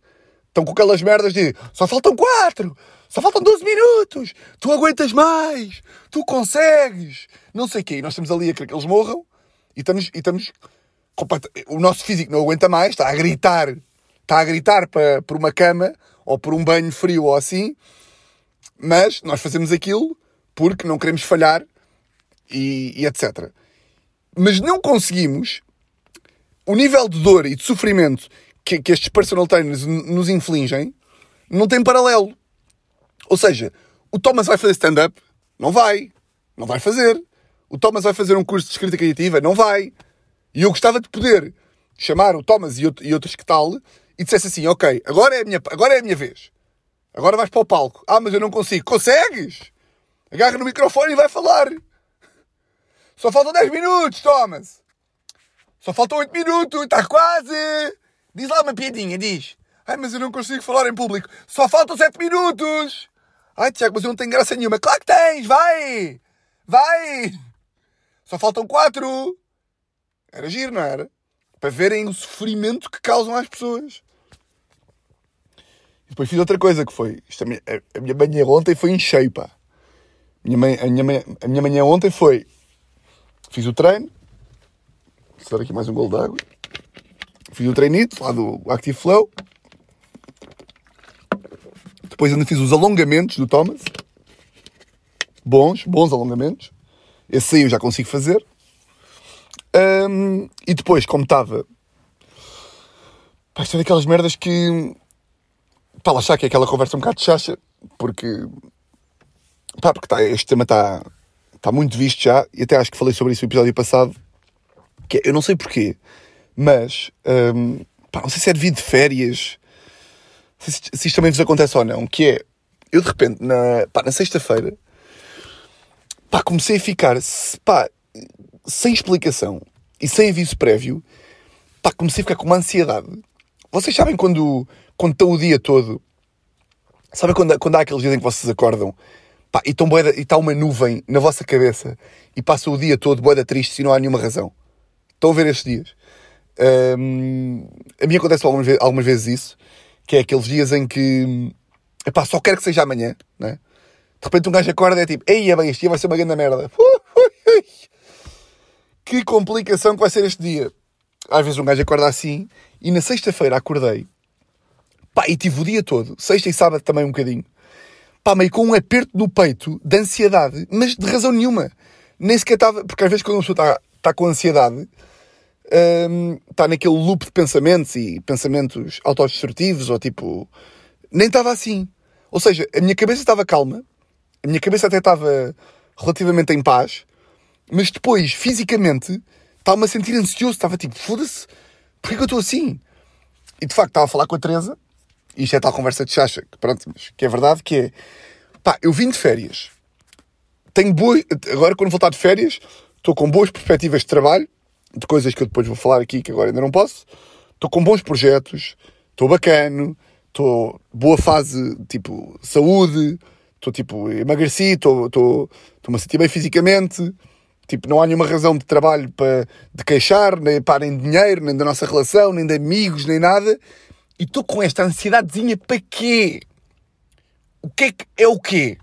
estão com aquelas merdas de só faltam quatro, só faltam 12 minutos, tu aguentas mais, tu consegues, não sei o quê. E nós estamos ali a querer que eles morram e estamos, e estamos o nosso físico não aguenta mais, está a gritar, está a gritar para, por uma cama ou por um banho frio ou assim, mas nós fazemos aquilo porque não queremos falhar e, e etc. Mas não conseguimos o nível de dor e de sofrimento que, que estes personal trainers nos infligem não tem paralelo. Ou seja, o Thomas vai fazer stand-up? Não vai. Não vai fazer. O Thomas vai fazer um curso de escrita criativa? Não vai. E eu gostava de poder chamar o Thomas e, outros que tal e dissesse assim: Ok, agora é, a minha, agora é a minha vez. Agora vais para o palco. Ah, mas eu não consigo. Consegues? Agarra no microfone e vai falar. Só faltam 10 minutos, Thomas. Só faltam 8 minutos. Está quase. Diz lá uma piadinha, diz. Ai, mas eu não consigo falar em público. Só faltam 7 minutos. Ai, Tiago, mas eu não tenho graça nenhuma. Claro que tens, vai! Vai! Só faltam 4. Era giro, não era? Para verem o sofrimento que causam às pessoas. E depois fiz outra coisa que foi. A, minha, a minha manhã ontem foi em cheio, pá. Minha, a, minha, a minha manhã ontem foi. Fiz o treino. Vou dar aqui mais um gol d'água. Fiz o treinito lá do Active Flow. Depois ainda fiz os alongamentos do Thomas. Bons, bons alongamentos. Esse aí eu já consigo fazer. Um, e depois, como estava. Pá, isto é daquelas merdas que. Pá, lá está que é aquela conversa um bocado de chacha, porque. Pá, porque tá, este tema está tá muito visto já, e até acho que falei sobre isso no episódio passado. Que é, eu não sei porquê, mas. Um, pá, não sei se é devido de férias, se, se isto também vos acontece ou não, que é. Eu de repente, na, pá, na sexta-feira, pá, comecei a ficar, pá, sem explicação e sem aviso prévio, pá, comecei a ficar com uma ansiedade. Vocês sabem quando, quando estão o dia todo, sabem quando, quando há aqueles dias em que vocês acordam pá, e, está uma nuvem na vossa cabeça e passa o dia todo boeda triste e não há nenhuma razão? Estão a ver estes dias? Um, a mim acontece algumas algumas vezes isso, que é aqueles dias em que epá, só quero que seja amanhã, né? De repente um gajo acorda e é tipo, ei, é bem, este dia vai ser uma grande merda. Que complicação que vai ser este dia. Às vezes um gajo acorda assim e na sexta-feira acordei. Pá, e tive o dia todo, sexta e sábado também um bocadinho. pá, meio com um aperto no peito de ansiedade, mas de razão nenhuma. Nem sequer estava, porque às vezes quando uma pessoa está, está com ansiedade, hum, está naquele loop de pensamentos e pensamentos autodestrutivos, ou tipo, nem estava assim. Ou seja, a minha cabeça estava calma, a minha cabeça até estava relativamente em paz, mas depois, fisicamente, estava-me a sentir ansioso, estava tipo, foda-se, porquê que eu estou assim? E de facto estava a falar com a Teresa, e isto é tal conversa de chacha, que pronto, mas que é verdade que é, pá, eu vim de férias, tenho boas, agora quando voltar de férias, estou com boas perspectivas de trabalho, de coisas que eu depois vou falar aqui que agora ainda não posso, estou com bons projetos, estou bacano, estou boa fase, tipo, saúde, estou tipo, emagreci, estou, estou, estou-me a sentir bem fisicamente, tipo, não há nenhuma razão de trabalho para de queixar, nem para nem de dinheiro, nem da nossa relação, nem de amigos, nem nada, e estou com esta ansiedadezinha para quê? O que é que é o quê?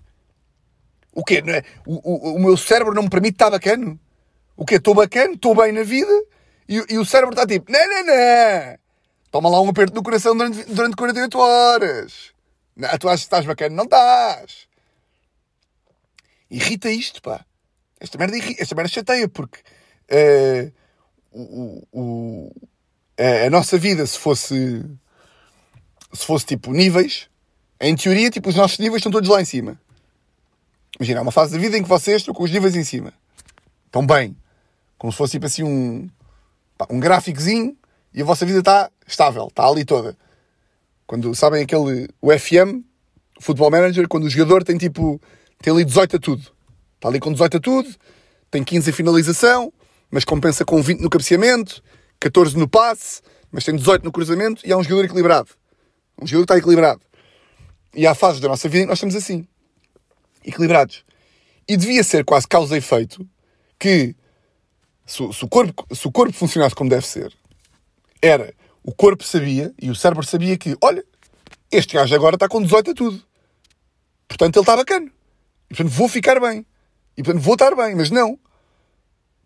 O quê? É? o, o, o meu cérebro não me permite estar bacana? O quê? Estou bacana, estou bem na vida, e, e o cérebro está tipo, não, não, não, Toma lá um aperto no coração durante, durante 48 horas. Não, tu achas que estás bacana? Não estás. Irrita isto, pá. Esta merda, esta merda chateia, porque uh, o, o, a, a nossa vida, se fosse, se fosse tipo níveis, em teoria, tipo, os nossos níveis estão todos lá em cima. Imagina, há uma fase da vida em que vocês estão com os níveis em cima. Estão bem. Como se fosse tipo assim um, um gráficozinho e a vossa vida está estável, está ali toda. Quando sabem aquele o FM, Football Manager, quando o jogador tem tipo tem ali 18 a tudo. Está ali com 18 a tudo, tem 15 a finalização, mas compensa com 20 no cabeceamento, 14 no passe, mas tem 18 no cruzamento e é um jogador equilibrado. Um jogador que está equilibrado. E há fases da nossa vida em que nós estamos assim. Equilibrados. E devia ser quase causa e efeito que se, se, o corpo, se o corpo funcionasse como deve ser, era o corpo sabia e o cérebro sabia que, olha, este gajo agora está com 18 a tudo. Portanto, ele está bacana. E, portanto, vou ficar bem. E, portanto, vou estar bem. Mas não.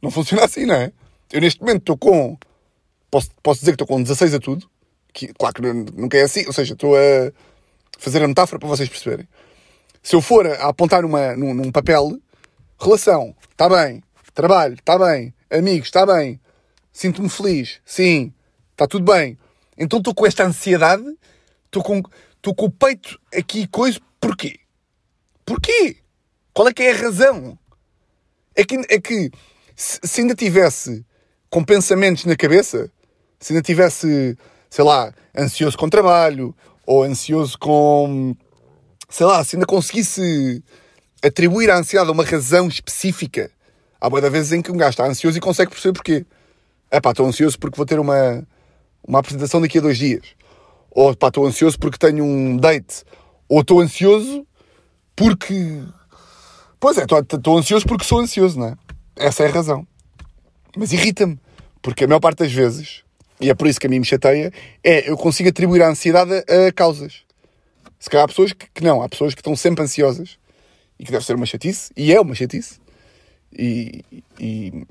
Não funciona assim, não é? Eu, neste momento, estou com... Posso, posso dizer que estou com 16 a tudo. Que, claro que nunca é assim. Ou seja, estou a fazer a metáfora para vocês perceberem. Se eu for a apontar numa, num, num papel, relação, está bem. Trabalho, está bem. Amigos, está bem. Sinto-me feliz, sim. Está tudo bem. Então estou com esta ansiedade, estou com, estou com o peito aqui coisa. Porquê? Porquê? Qual é que é a razão? É que, é que se, ainda tivesse com pensamentos na cabeça, se ainda tivesse, sei lá, ansioso com trabalho, ou ansioso com, sei lá, se ainda conseguisse atribuir à ansiedade uma razão específica, há boa vezes em que um gajo está ansioso e consegue perceber porquê. É pá, estou ansioso porque vou ter uma, uma apresentação daqui a dois dias. Ou pá, estou ansioso porque tenho um date. Ou estou ansioso porque. Pois é, estou ansioso porque sou ansioso, não é? Essa é a razão. Mas irrita-me. Porque a maior parte das vezes, e é por isso que a mim me chateia, é eu consigo atribuir a ansiedade a, causas. Se calhar há pessoas que, que, não, há pessoas que estão sempre ansiosas e que deve ser uma chatice, e é uma chatice. E, e,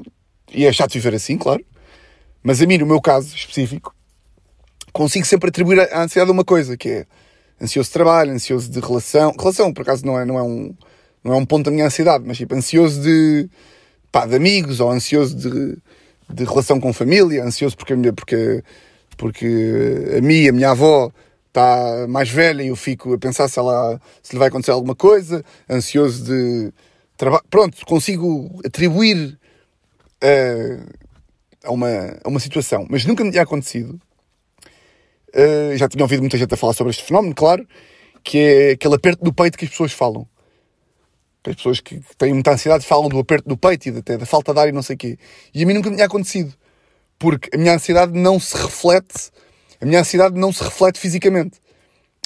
e é chato viver assim, claro. Mas a mim, no meu caso específico, consigo sempre atribuir a ansiedade a uma coisa, que é ansioso de trabalho, ansioso de relação. Relação, por acaso, não é, não é, um, não é um ponto da minha ansiedade, mas tipo, ansioso de, pá, de amigos, ou ansioso de, de relação com família, ansioso porque, porque, porque a mim, a minha avó, está mais velha e eu fico a pensar se, ela, se lhe vai acontecer alguma coisa, ansioso de. Pronto, consigo atribuir uh, a, uma, a uma situação, mas nunca me tinha acontecido Uh, já tinha ouvido muita gente a falar sobre este fenómeno, claro, que é aquele aperto do peito que as pessoas falam. As pessoas que têm muita ansiedade falam do aperto do peito e até da falta de ar e não sei o quê. E a mim nunca me tinha acontecido. Porque a minha ansiedade não se reflete, a minha ansiedade não se reflete fisicamente.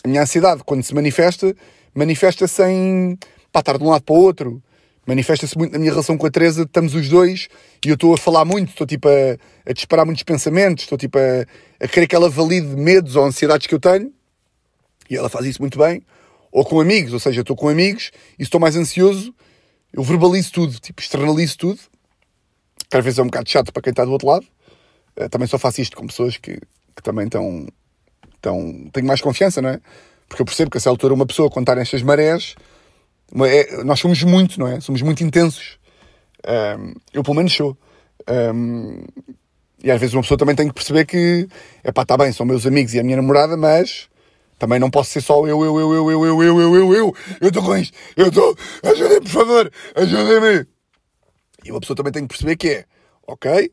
A minha ansiedade, quando se manifesta, manifesta-se em pá, estar de um lado para o outro, manifesta-se muito na minha relação com a Teresa, estamos os dois e eu estou a falar muito, estou tipo a, a disparar muitos pensamentos, estou tipo a, a querer que ela valide medos ou ansiedades que eu tenho e ela faz isso muito bem. Ou com amigos, ou seja, estou com amigos e estou mais ansioso, eu verbalizo tudo, tipo, externalizo tudo. Que às vezes é um bocado chato para quem está do outro lado. Eh, também só faço isto com pessoas que, que também estão, estão. tenho mais confiança, não é? Porque eu percebo que a essa altura uma pessoa, está nestas marés, é, nós somos muito, não é? Somos muito intensos. Um, eu pelo menos sou. Um, e às vezes uma pessoa também tem que perceber que, é pá, está bem, são meus amigos e a minha namorada, mas também não posso ser só eu, eu, eu, eu, eu, eu, eu, eu, eu, eu, eu estou com isto, eu estou, ajudem por favor, ajudem-me. E uma pessoa também tem que perceber que é, ok,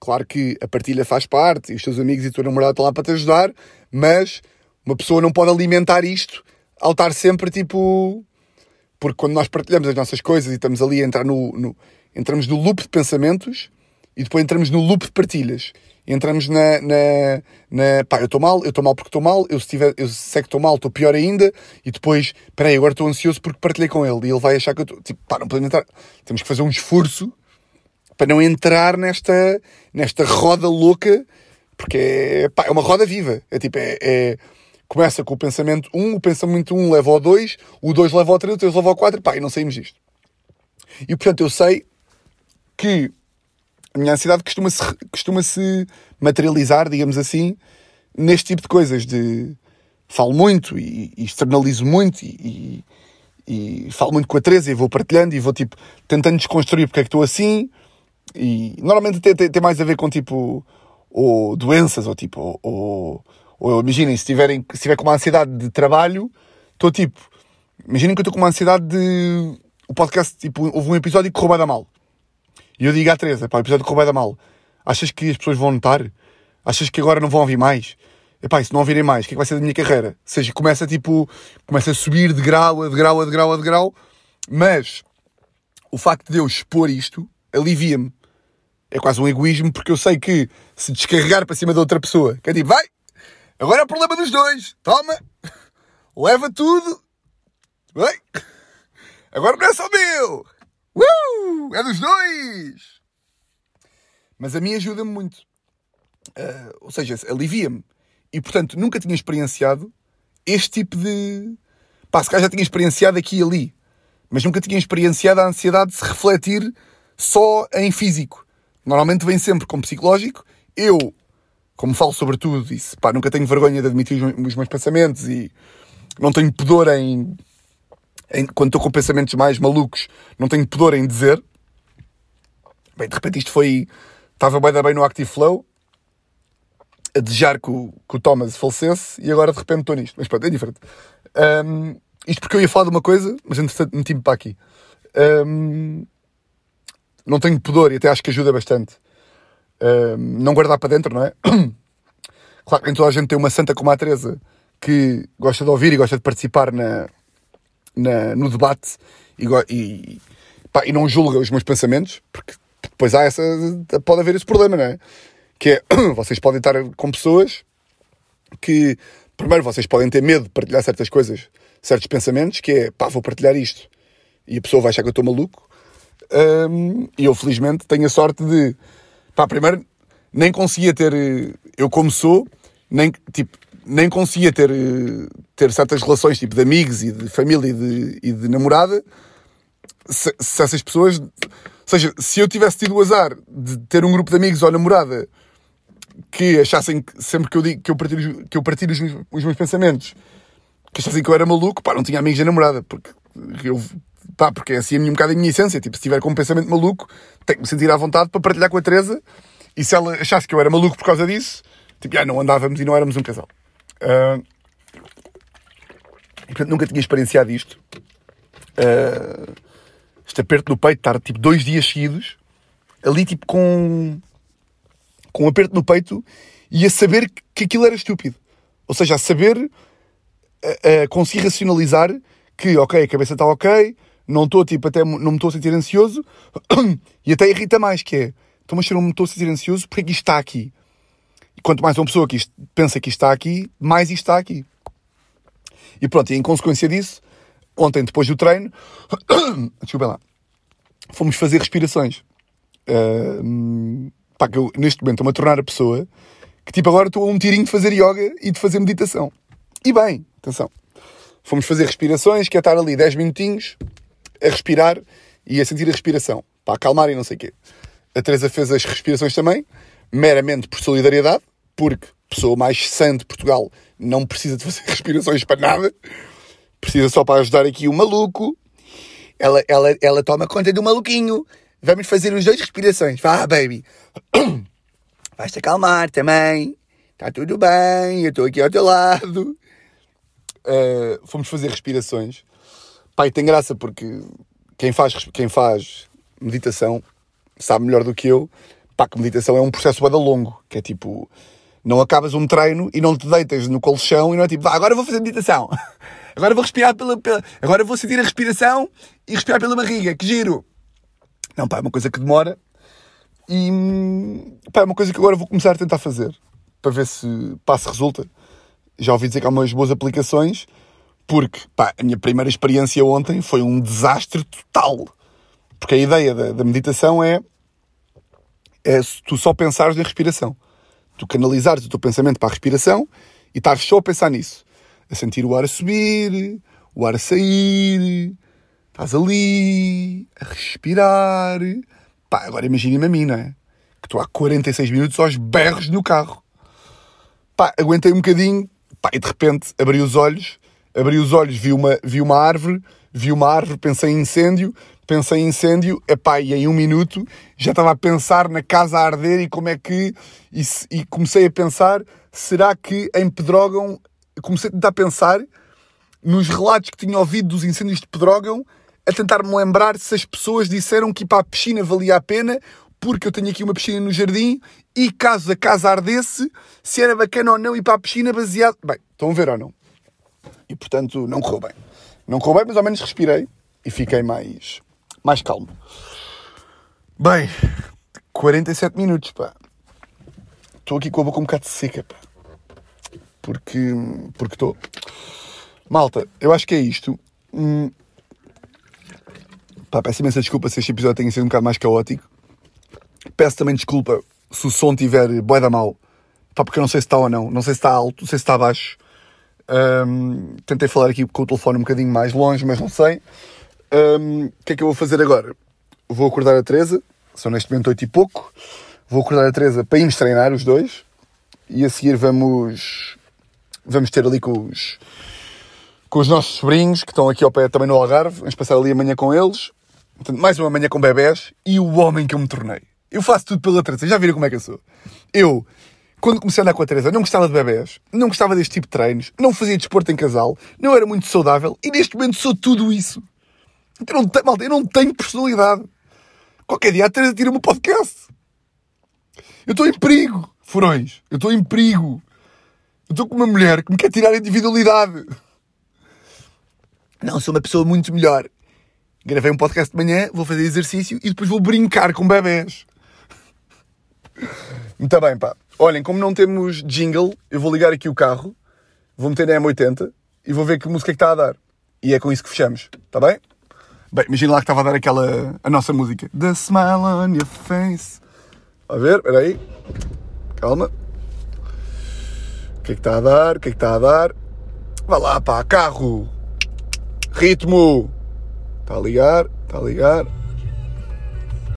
claro que a partilha faz parte e os teus amigos e a tua namorada estão lá para te ajudar, mas uma pessoa não pode alimentar isto ao estar sempre tipo. Porque quando nós partilhamos as nossas coisas e estamos ali a entrar no, no entramos no loop de pensamentos e depois entramos no loop de partilhas. Entramos na, na, na pá, eu estou mal, eu estou mal porque estou mal, eu se, tiver, eu sei que estou mal, estou pior ainda, e depois, peraí, agora estou ansioso porque partilhei com ele, e ele vai achar que eu estou, tipo, pá, não podemos entrar, temos que fazer um esforço para não entrar nesta, nesta roda louca, porque é, pá, é uma roda viva, é tipo, é, é começa com o pensamento 1, o pensamento 1 leva ao 2, o 2 leva ao 3, o 3 leva ao 4, pá, e não saímos disto. E portanto eu sei que a minha ansiedade costuma-se costuma -se materializar, digamos assim, neste tipo de coisas. De falo muito e, e externalizo muito e, e, e, falo muito com a Teresa e vou partilhando e vou tipo tentando desconstruir porque é que estou assim. E normalmente tem, tem, tem mais a ver com tipo ou doenças ou tipo ou, ou imaginem se tiverem se tiver com uma ansiedade de trabalho estou tipo imaginem que eu estou com uma ansiedade de o podcast tipo houve um episódio que correu mal e eu digo à Teresa, pá, o episódio correu bem mal. Achas que as pessoas vão notar? Achas que agora não vão ouvir mais? Epá, e se não ouvirem mais, o que é que vai ser da minha carreira? Ou seja, começa tipo, começa a subir de grau a de grau a de grau a de grau, mas o facto de eu expor isto alivia-me. É quase um egoísmo, porque eu sei que se descarregar para cima de outra pessoa, que é tipo, vai, agora é o problema dos dois, toma, leva tudo, vai, agora não é só meu, Uh! É dos dois! Mas a mim ajuda-me muito. Uh, ou seja, alivia-me. E portanto, nunca tinha experienciado este tipo de. Pá, se calhar já tinha experienciado aqui e ali. Mas nunca tinha experienciado a ansiedade de se refletir só em físico. Normalmente vem sempre com psicológico. Eu, como falo sobre tudo, disse, pá, nunca tenho vergonha de admitir os meus pensamentos e não tenho pudor em em, quando estou com pensamentos mais malucos, não tenho pudor em dizer. Bem, de repente isto foi. Estava bem bem no Active Flow, a desejar que o, que o Thomas falecesse e agora de repente estou nisto. Mas pronto, é diferente. Um, isto porque eu ia falar de uma coisa, mas entretanto meti-me para aqui. Um, não tenho pudor e até acho que ajuda bastante. Não guardar para dentro, não é? Claro que toda a gente tem uma santa como a Teresa que gosta de ouvir e gosta de participar na, na, no debate e, e, pá, e não julga os meus pensamentos, porque depois há essa. pode haver esse problema, não é? Que é, vocês podem estar com pessoas que, primeiro, vocês podem ter medo de partilhar certas coisas, certos pensamentos, que é, pá, vou partilhar isto. E a pessoa vai achar que eu estou maluco. Um, e eu, felizmente, tenho a sorte de, pá, primeiro, nem conseguia ter, eu como sou, nem, tipo, nem conseguia ter, ter certas relações, tipo de amigos e de família e de, e de namorada, se, se, essas pessoas. Ou seja, se eu tivesse tido o azar de ter um grupo de amigos ou namorada que achassem que sempre que eu digo que eu partilho, que eu partilho os, meus, os meus pensamentos, que achassem que eu era maluco, pá, não tinha amigos e namorada, porque eu. Pá, porque é assim um bocado a minha essência. Tipo, se tiver com um pensamento maluco, tenho que me sentir à vontade para partilhar com a Teresa. E se ela achasse que eu era maluco por causa disso, tipo, ah, não andávamos e não éramos um casal. Uh, portanto, nunca tinha experienciado isto. Uh, este aperto no peito, estar tipo dois dias seguidos, ali tipo com, com um aperto no peito e a saber que aquilo era estúpido. Ou seja, a saber, a, a conseguir racionalizar que, ok, a cabeça está ok, não estou tipo, até não me estou a sentir ansioso e até irrita mais, que é, então mas se eu não me estou a sentir ansioso, porque que isto está aqui? quanto mais uma pessoa que pensa que está aqui, mais isto está aqui. E pronto, e em consequência disso, ontem, depois do treino, desculpa lá, fomos fazer respirações. Uh, pá, que eu neste momento estou-me a tornar a pessoa que tipo agora estou a um tirinho de fazer yoga e de fazer meditação. E bem, atenção. Fomos fazer respirações, que é estar ali 10 minutinhos a respirar e a sentir a respiração, para acalmar e não sei o quê. A Teresa fez as respirações também meramente por solidariedade, porque pessoa mais sã de Portugal, não precisa de fazer respirações para nada, precisa só para ajudar aqui o maluco. Ela, ela, ela toma conta do maluquinho. Vamos fazer os dois respirações. Vá, baby. Vais-te acalmar também. Está tudo bem, eu estou aqui ao teu lado. Uh, fomos fazer respirações. Pai, tem graça porque quem faz, quem faz meditação sabe melhor do que eu. Pá, que meditação é um processo bada longo. Que é tipo, não acabas um treino e não te deitas no colchão e não é tipo, agora vou fazer meditação. Agora vou respirar pela, pela, Agora vou sentir a respiração e respirar pela barriga. Que giro! Não, pá, é uma coisa que demora. E pá, é uma coisa que agora vou começar a tentar fazer para ver se passo resulta. Já ouvi dizer que há umas boas aplicações, porque pá, a minha primeira experiência ontem foi um desastre total. Porque a ideia da, da meditação é, é tu só pensares na respiração. Tu canalizares o teu pensamento para a respiração e estares só a pensar nisso. A sentir o ar a subir, o ar a sair, estás ali, a respirar. Pá, agora imagina-me a mim, não é? Que estou há 46 minutos aos berros no carro. Pá, aguentei um bocadinho, pá, e de repente abri os olhos, abri os olhos, vi uma, vi uma árvore, vi uma árvore, pensei em incêndio, pensei em incêndio, epá, e em um minuto já estava a pensar na casa a arder e como é que. E, e comecei a pensar: será que em Pedrógão. Comecei a tentar pensar nos relatos que tinha ouvido dos incêndios de Pedrógão, a tentar-me lembrar se as pessoas disseram que ir para a piscina valia a pena porque eu tenho aqui uma piscina no jardim e caso a casa ardesse, se era bacana ou não ir para a piscina baseado. Bem, estão a ver ou não? E portanto, não correu bem. Não correu bem, mas ao menos respirei e fiquei mais, mais calmo. Bem, 47 minutos, pá. Estou aqui com a boca um bocado seca, pá. Porque. Porque estou. Malta, eu acho que é isto. Hum... Pá, peço imensa desculpa se este episódio tenha sido um bocado mais caótico. Peço também desculpa se o som tiver boi da mal. Pá, porque eu não sei se está ou não. Não sei se está alto, não sei se está baixo. Um, tentei falar aqui com o telefone um bocadinho mais longe, mas não sei. Um, o que é que eu vou fazer agora? Vou acordar a Teresa. São neste momento oito e pouco. Vou acordar a Teresa para irmos treinar os dois. E a seguir vamos... Vamos ter ali com os... Com os nossos sobrinhos, que estão aqui ao pé também no Algarve. Vamos passar ali amanhã com eles. Portanto, mais uma manhã com bebés. E o homem que eu me tornei. Eu faço tudo pela Teresa. Já viram como é que eu sou? Eu, quando comecei a andar com a Teresa, não gostava de bebés, não gostava deste tipo de treinos, não fazia desporto em casal, não era muito saudável e neste momento sou tudo isso. Eu não tenho, malta, eu não tenho personalidade. Qualquer dia a Teresa tira-me um podcast. Eu estou em perigo, furões. Eu estou em perigo. Eu estou com uma mulher que me quer tirar a individualidade. Não, sou uma pessoa muito melhor. Gravei um podcast de manhã, vou fazer exercício e depois vou brincar com bebés. Muito bem, pá. Olhem, como não temos jingle, eu vou ligar aqui o carro, vou meter na M80 e vou ver que música é que está a dar. E é com isso que fechamos, está bem? Bem, imagina lá que estava a dar aquela, a nossa música. The smile on your face. A ver, espera aí. Calma. O que é que está a dar? O que é que está a dar? Vá lá, pá, carro. Ritmo. Está a ligar, está a ligar.